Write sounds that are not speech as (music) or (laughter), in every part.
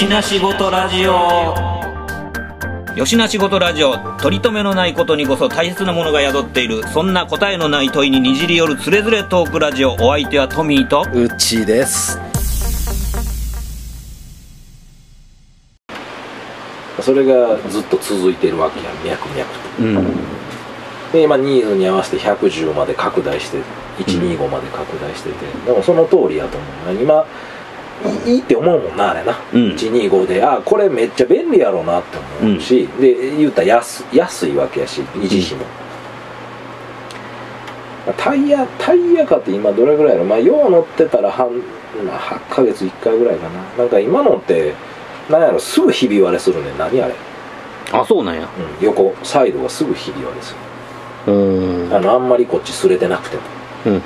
よしなしごとラジオ。よしなしごとラジオ取り留めのないことにこそ大切なものが宿っている。そんな答えのない問いににじり寄るつれづれトークラジオ。お相手はトミーと。うちです。それがずっと続いてるわけや脈々と。うん。で今ニーズに合わせて110まで拡大して125まで拡大してて、でもその通りやと思う。な今いいいって思うもんなあれな、うん。125で。あこれめっちゃ便利やろうなって思うし、で言ったら安安いわけやし維持費も、タイヤタイヤかって今どれぐらいやろ。まあよう乗ってたら半、まあ、8ヶ月1回ぐらいかな。なんか今のってなんやろすぐひび割れするねん。何あれ、あそうなんや。うん、横サイドがすぐひび割れする。うん。あのあんまりこっち擦れてなくてもうんうん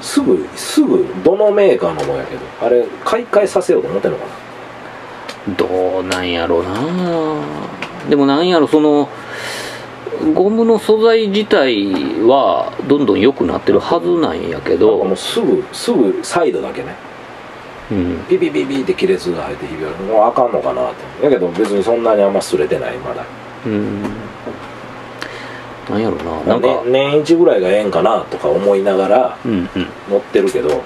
すぐすぐどのメーカーのもやけど。あれ買い替えさせようと思ってんのかな。どうなんやろな。でもなんやろそのゴムの素材自体はどんどん良くなってるはずなんやけなんかもどうすぐすぐサイドだけね。うん。ビビビビって亀裂が入ってひび割れるもうあかんのかなって。やけど別にそんなにあんま擦れてないまだ。うんなんやろななんか、ね年一ぐらいがええんかなとか思いながらうんうん。乗ってるけど。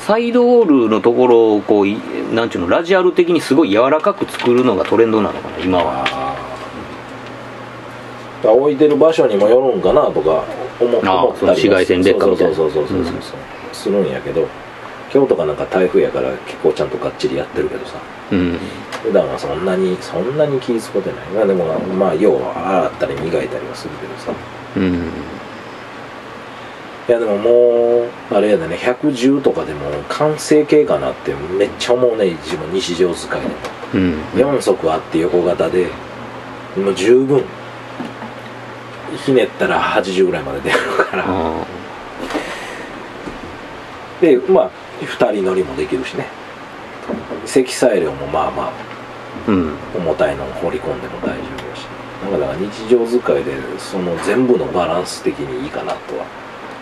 サイドオールのところをこういなんちゅうのラジアル的にすごい柔らかく作るのがトレンドなのかな今は。あ置いてる場所にもよるんかなとか思思ったり紫外線劣化みたいな。そうそうそうそうそうそうするんやけど今日とかなんか台風やから結構ちゃんとがっちりやってるけどさうん普段はそんなにそんなに気ぃつこてない。まあでもまあ要は洗ったり磨いたりはするけどさ。うん。いやでももうあれやでね110とかでも完成形かなってめっちゃ思うね自分日常使いでも。うん。4足あって横型でもう十分ひねったら80ぐらいまで出るから。あでまあ2人乗りもできるしね。積載量もまあまあ重たいのを放り込んでも大丈夫だし。なんかだから日常使いでその全部のバランス的にいいかなとは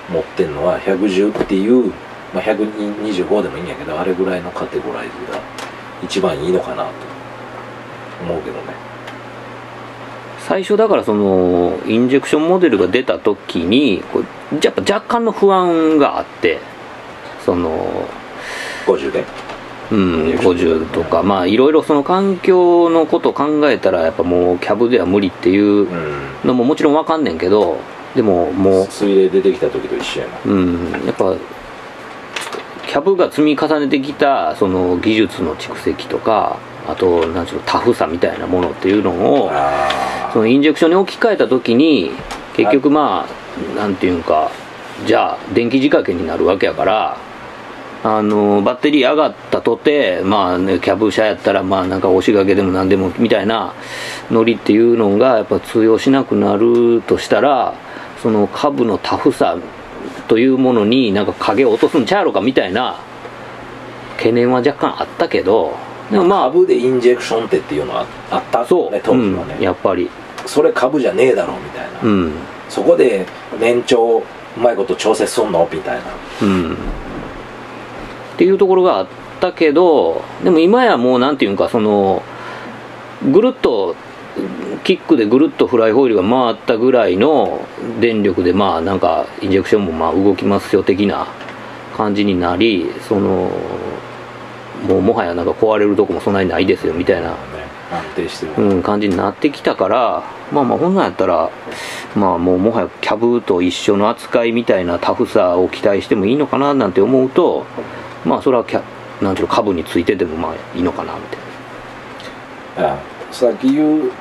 思ってんのは110っていう、まあ、125でもいいんやけどあれぐらいのカテゴライズが一番いいのかなと思うけどね。最初だからそのインジェクションモデルが出た時にやっぱ若干の不安があってその50でうん50とか。まあいろいろその環境のことを考えたらやっぱもうキャブでは無理っていううん。のももちろんわかんねんけどでもも水冷出てきた時と一緒やな。ううん。やっぱキャブが積み重ねてきたその技術の蓄積とかあとなんちゅうのタフさみたいなものっていうのをあそのインジェクションに置き換えた時に結局まあなんていうんかじゃあ電気仕掛けになるわけやからあのバッテリー上がったとてまあねキャブ車やったらまあなんか押し掛けでも何でもみたいなノリっていうのがやっぱ通用しなくなるとしたらその株のタフさというものになんか影を落とすんちゃうやろかみたいな懸念は若干あったけどでもまあ株でインジェクションってっていうのはあったそう、ね当時はね、うん、やっぱり。それ株じゃねえだろみたいな、うん。そこで年長うまいこと調節すんのみたいな。うんっていうところがあったけどでも今やもうなんていうんかそのぐるっとキックでぐるっとフライホイールが回ったぐらいの電力でまあなんかインジェクションもまあ動きますよ的な感じになりそのもうもはやなんか壊れるとこもそんなにないですよみたいなね安定してる、うん、感じになってきたからまあまあこんなんやったらまあもうもはやキャブと一緒の扱いみたいなタフさを期待してもいいのかななんて思うとまあそれはキャなんていうの株についてでもまあいいのかなみたいな。あさっき言う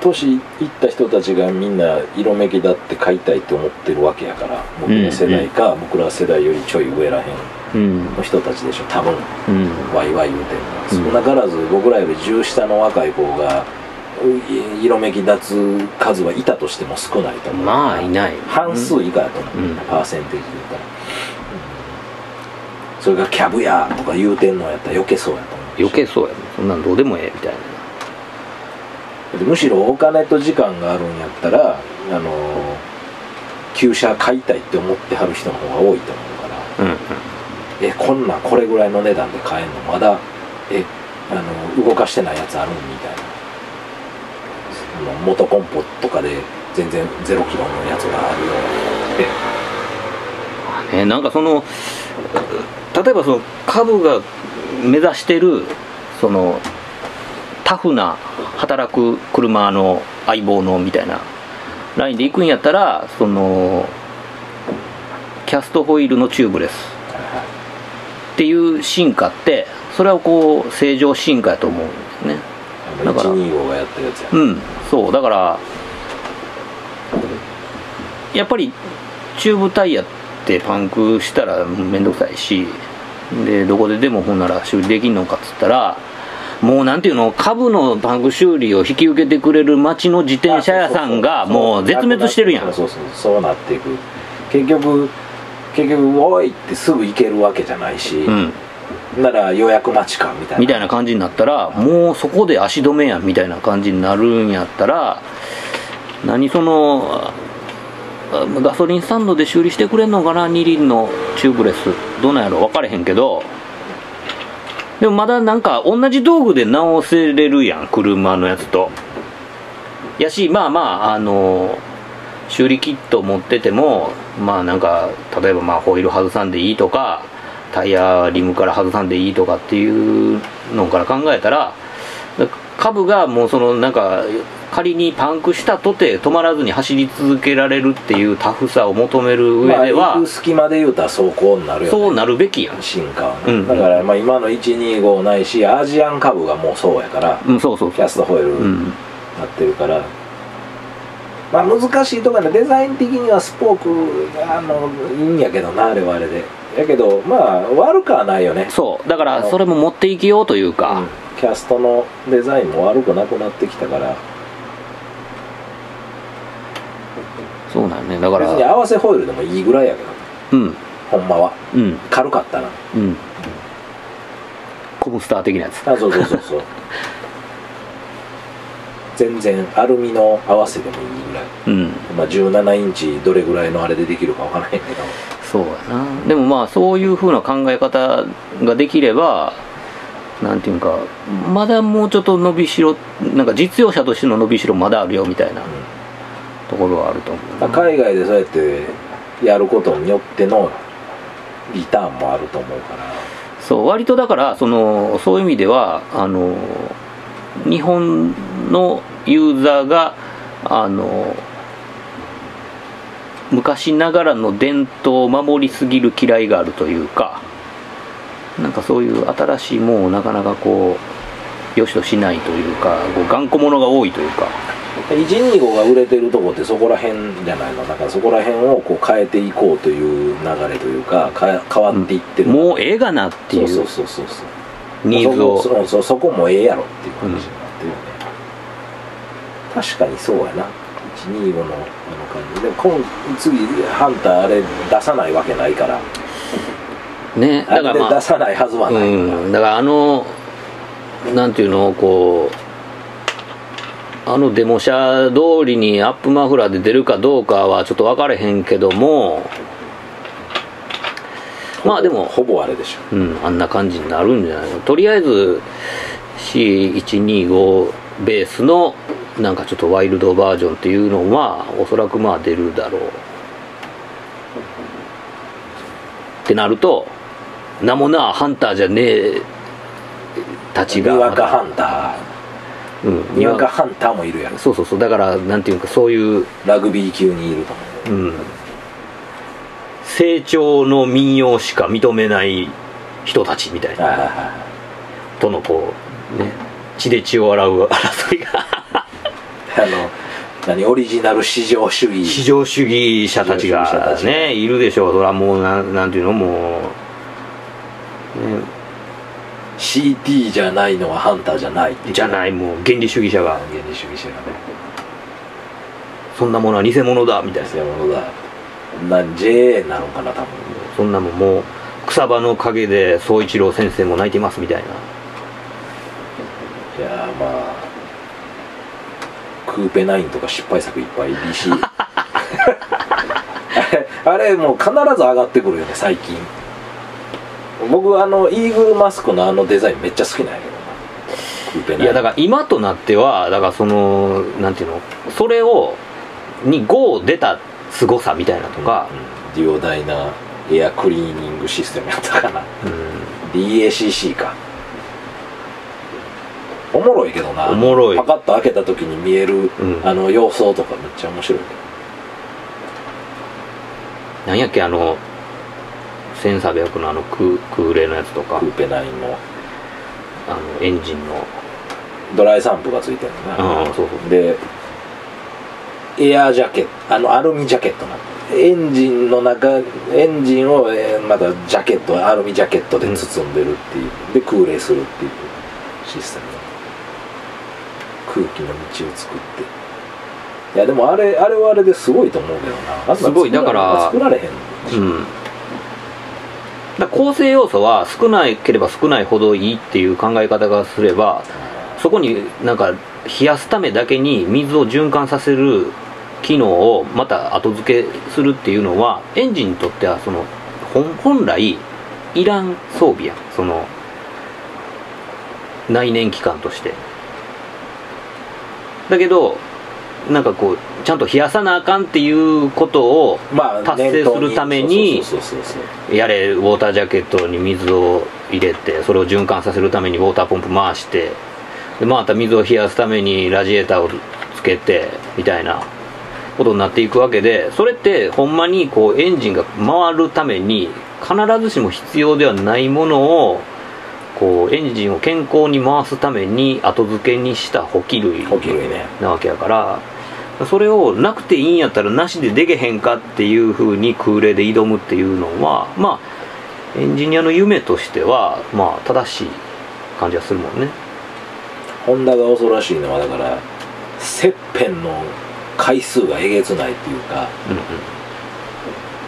年いった人たちがみんな色めきだって買いたいって思ってるわけやから僕の世代か、僕ら世代よりちょい上らへんうん。の人たちでしょ多分。うん。ワイワイ言うてるのうん。なからず僕らより10下の若い子がう色めき立つ数はいたとしても少ないと思う。まあいない。半数以下やと思う、うん。パーセンテージで言ったら、それがキャブやとか言うてんのやったら余計そうやと思う余計そうやもん。そんなんどうでもええみたいな。むしろお金と時間があるんやったらあの旧車買いたいって思ってはる人の方が多いと思うから。うんうん。えこんなんこれぐらいの値段で買えんのまだえあの動かしてないやつあるみたいな。その元コンポとかで全然ゼロキロのやつがあるような。ね、なんかその例えばその株が目指してるそのタフな働く車の相棒のみたいなラインで行くんやったらそのキャストホイールのチューブレス。っていう進化ってそれはこう正常進化やと思うんですね。だから125がやったやつや。うんそう。だからやっぱりチューブタイヤってパンクしたら面倒くさいしでどこででもほんなら修理できんのかっつったらもうなんていうの株のパンク修理を引き受けてくれる町の自転車屋さんがもう絶滅してるやん。そうそうそう。なっていく。結局結局「おい!」ってすぐ行けるわけじゃないし、うん。なら予約待ちかみたいな。みたいな感じになったらもうそこで足止めやんみたいな感じになるんやったら何そのあガソリンスタンドで修理してくれんのかな？2輪のチューブレス。どうなんやろ？分かれへんけど。でもまだなんか同じ道具で直せれるやん。車のやつと。やしまあまああの修理キット持っててもまあなんか例えばまあホイール外さんでいいとかタイヤリムから外さんでいいとかっていうのから考えたら株がもうそのなんか仮にパンクしたとて止まらずに走り続けられるっていうタフさを求める上でまあ、は行く隙間で言うたら走行になるよね。そうなるべきやん。進化はね、うん。だからまあ今の125ないしアジアン株がもうそうやからうんそうそうキャストホイールなってるから、まあ難しいところでデザイン的にはスポークあのいいんやけどなあれはあれで。やけどまあ悪くはないよね。そう。だからそれも持っていきようといううん。か、キャストのデザインも悪くなくなってきたから。そうなんよね。だか別にら合わせホイールでもいいぐらいやけど。うん。ほんまは。うん。軽かったらうん。コブスター的なやつ。あそうそうそうそう。全然アルミの合わせでもいいぐらい。うん。まあ17インチどれぐらいのあれでできるかわからへんけど。そうやな。でもまあそういうふうな考え方ができればなんていうかまだもうちょっと伸びしろなんか実用車としての伸びしろまだあるよみたいなところはあると思う。な海外でそうやってやることによってのリターンもあると思うから。そう割とだからそのそういう意味ではあの日本のユーザーがあの昔ながらの伝統を守りすぎる嫌いがあるというかなんかそういう新しいものをなかなかこうよしとしないというかこう頑固者が多いというか。125が売れてるとこってそこら辺じゃないの？だからそこら辺をこう変えていこうという流れというかか変わっていってる、もうええがなっていそううそうそうそう。ニーズを。そこそそそこもええやろっていう感じになってるよね、確かにそうやな。125のあの感じ。で今次ハンターあれ出さないわけないからね。だからまあ出さないはずはないうん、だからあのなんていうのこうあのデモ車通りにアップマフラーで出るかどうかはちょっと分かれへんけどもまあでもほぼあれでしょ。うんあんな感じになるんじゃないの？とりあえず C125 ベースのなんかちょっとワイルドバージョンっていうのはおそらくまあ出るだろう。ってなると名もなハンターじゃねえたちが。にわかハンタうんーにわかハンターもいるやろ。そうそうそう。だからなんていうかそういう、ラグビー級にいると。思ううん、成長の民謡しか認めない人たちみたいな。とのこうね血で血を洗う争いが。(laughs) あの何オリジナル至上主義。至上主義者たちがねいるでしょう。それはもうなんなんていうのもう、ね、CT じゃないのはハンターじゃない。ってじゃないもう原理主義者が。原理主義者がね。そんなものは偽物だみたいな。偽物だ。なん JA なのかな多分。そんなもんもう草場の陰で宗一郎先生も泣いてますみたいな。いやーまあクーペナインとか失敗作いっぱい BC (laughs) あれあれもう必ず上がってくるよね最近僕あのイーグルマスクのあのデザインめっちゃ好きなんやけどいいやだから今となってはだからそのなんていうの？それをに5出た凄さみたいなとか、うん、デュオダイナエアクリーニングシステムやったかな。DACC か。おもろいけどな。おもろい。パカッと開けた時に見える、うん。あの様相とかめっちゃ面白い。けなんやっけあの1300のあの空空冷のやつとか。どクーペ9の。あのエンジンの。ドライサンプがついてるのな、うんそうそう。でエアージャケットあのアルミジャケットなエンジンの中エンジンをえーまたジャケットアルミジャケットで包んでるっていう、で空冷するっていうシステム。空気の道を作って。いやでもあれあれはあれですごいと思うけどな。すごいだから作られへん。しうんだ構成要素は少なければ少ないほどいいっていう考え方がすればそこになんか冷やすためだけに水を循環させる機能をまた後付けするっていうのはエンジンにとってはその本来いらん装備やその内燃機関として。だけどなんかこうちゃんと冷やさなあかんっていうことをまあ達成するためにやれウォータージャケットに水を入れてそれを循環させるためにウォーターポンプ回してでまた水を冷やすためにラジエーターをつけてみたいなことになっていくわけでそれってほんまにこうエンジンが回るために必ずしも必要ではないものをこうエンジンを健康に回すために後付けにした補給類なわけやからそれをなくていいんやったらなしででけへんかっていうふうに空冷で挑むっていうのはまあエンジニアの夢としてはまあ正しい感じがするもんね。ホンダが恐ろしいのはだから切片の回数がえげつないっていうか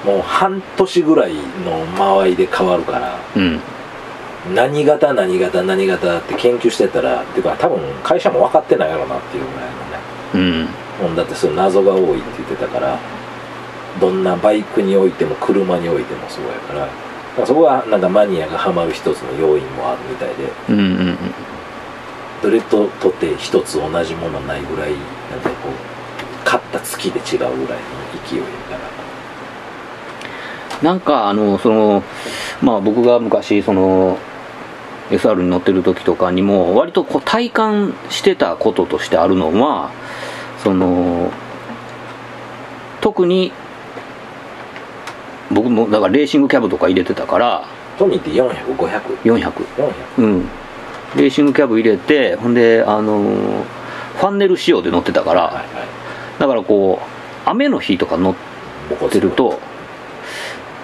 もう半年ぐらいの間合いで変わるからうん。うん何型何型何型って研究してたらっていうか多分会社も分かってないやろなっていうぐらいのね。うんホンダってそういう謎が多いって言ってたからどんなバイクにおいても車においてもそうやからだからそこはなんかマニアがハマる一つの要因もあるみたいでうんうんうんどれととって一つ同じものないぐらいなんかこう買った月で違うぐらいの勢いやから。なんかあのそのまあ僕が昔その SR に乗ってる時とかにも割とこう体感してたこととしてあるのはその特に僕もだからレーシングキャブとか入れてたからトミーって400500 400 400うん。レーシングキャブ入れてほんであのファンネル仕様で乗ってたから、はいはい。だからこう雨の日とか乗ってると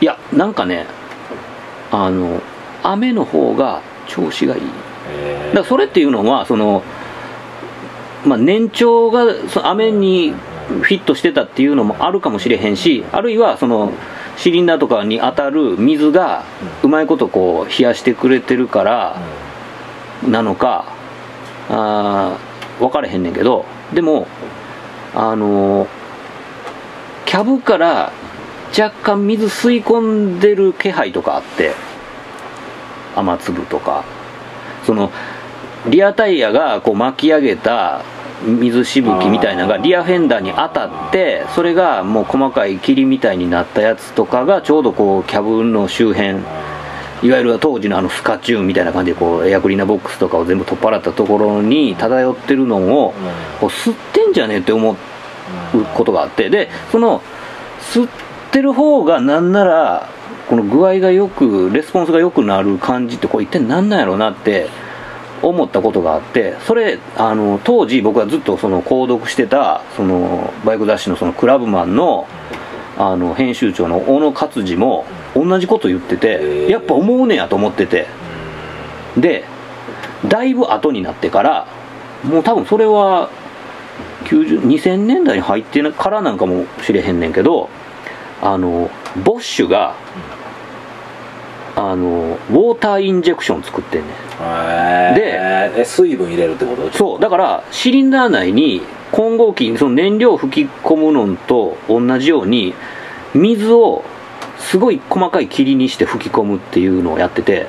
いやなんかねあの雨の方が調子がいい。だえからそれっていうのはそのまあ年長がその雨にフィットしてたっていうのもあるかもしれへんしあるいはそのシリンダーとかに当たる水がうまいことこう冷やしてくれてるからなのかあ分からへんねんけどでもあのキャブから若干水吸い込んでる気配とかあって雨粒とか。そのリアタイヤがこう巻き上げた水しぶきみたいなのがリアフェンダーに当たってそれがもう細かい霧みたいになったやつとかがちょうどこうキャブの周辺いわゆる当時のあのスカチューンみたいな感じでこうエアクリーナーボックスとかを全部取っ払ったところに漂ってるのをこう吸ってんじゃねえって思うことがあって。でその吸ってる方がなんならこの具合がよくレスポンスが良くなる感じってこれ一体何なんやろうなって思ったことがあってそれあの当時僕はずっとその購読してたそのバイク雑誌のそのクラブマンのあの編集長の小野勝次も同じこと言ってへてー。やっぱ思うねやと思ってて。でだいぶ後になってからもう多分それは90 2000年代に入ってからなんかもしれへんねんけどあのボッシュがあのウォーターインジェクション作ってんねん。でえ水分入れるってこと？そうだからシリンダー内に混合機にその燃料を吹き込むのと同じように水をすごい細かい霧にして吹き込むっていうのをやってて。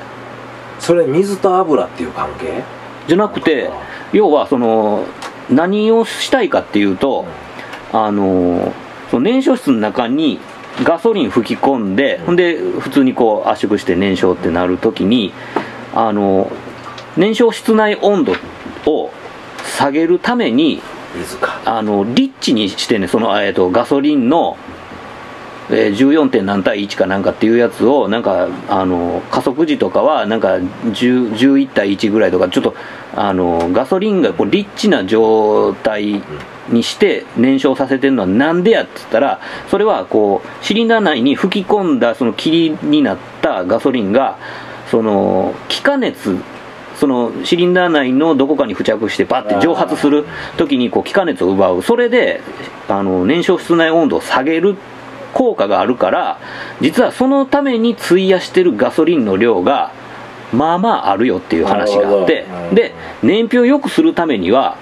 それ水と油っていう関係？じゃなくて要はその何をしたいかっていうとあのその燃焼室の中にガソリン吹き込んで、ほんで普通にこう圧縮して燃焼ってなるときにあの燃焼室内温度を下げるためにあのリッチにしてねその、えー、とガソリンの、えー、14. 点何対1かなんかっていうやつをなんかあの加速時とかはなんか10 11対1ぐらいとかちょっとあのガソリンがこうリッチな状態にして燃焼させてるのはなんでやって言ったらそれはこうシリンダー内に吹き込んだその霧になったガソリンがその気化熱そのシリンダー内のどこかに付着してバッて蒸発する時にこう気化熱を奪う。それであの燃焼室内温度を下げる。効果があるから実はそのために費やしてるガソリンの量がまあまああるよっていう話があってで燃費を良くするためには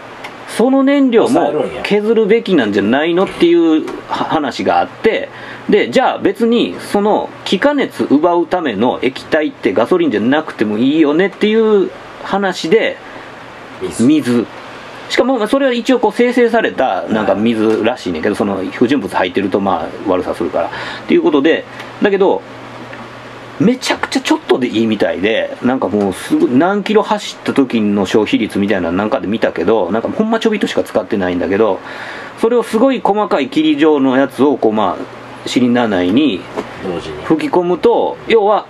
その燃料も削るべきなんじゃないのっていう話があってでじゃあ別にその気化熱奪うための液体ってガソリンじゃなくてもいいよねっていう話で水。水。しかもまあそれは一応こう生成されたなんか水らしいねんけどその不純物入ってるとまあ悪さするから。っていうことでだけどめちゃくちゃちょっとでいいみたいでなんかもうすぐ何キロ走った時の消費率みたいなのなんかで見たけどなんかほんまちょびっとしか使ってないんだけどそれをすごい細かい霧状のやつをこうまあシリンダー内に。吹き込むと要は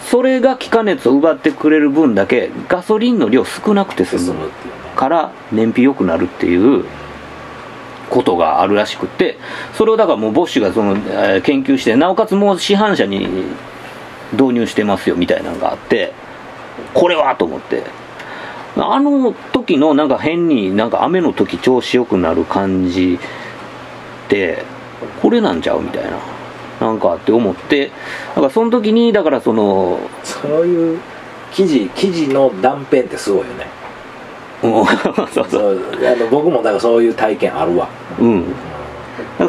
それが気化熱を奪ってくれる分だけガソリンの量少なくて済むから燃費良くなるっていうことがあるらしくってそれをだからもうボッシュがその、えー研究してなおかつもう市販車に導入してますよみたいなのがあってこれはと思って。あの時のなんか変になんか雨の時調子良くなる感じってこれなんちゃうみたいななんかって思って。だからその時にだからそのそういう記事記事の断片ってすごいよね。うん。(laughs) そうそう。そうあの僕もだからそういう体験あるわ。うん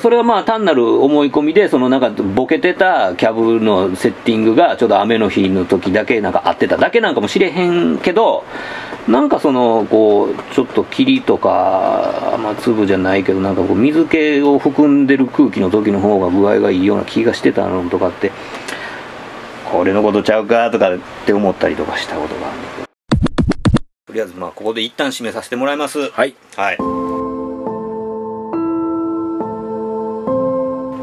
それはまあ単なる思い込みでそのなんかボケてたキャブのセッティングがちょうど雨の日の時だけなんか合ってただけなんかもしれへんけどなんかそのこうちょっと霧とか、まあ、粒じゃないけどなんかこう水気を含んでる空気の時の方が具合がいいような気がしてたのとかってこれのことちゃうかとかって思ったりとかしたことがあるんだけどとりあえずまあここで一旦締めさせてもらいます。はい。はい。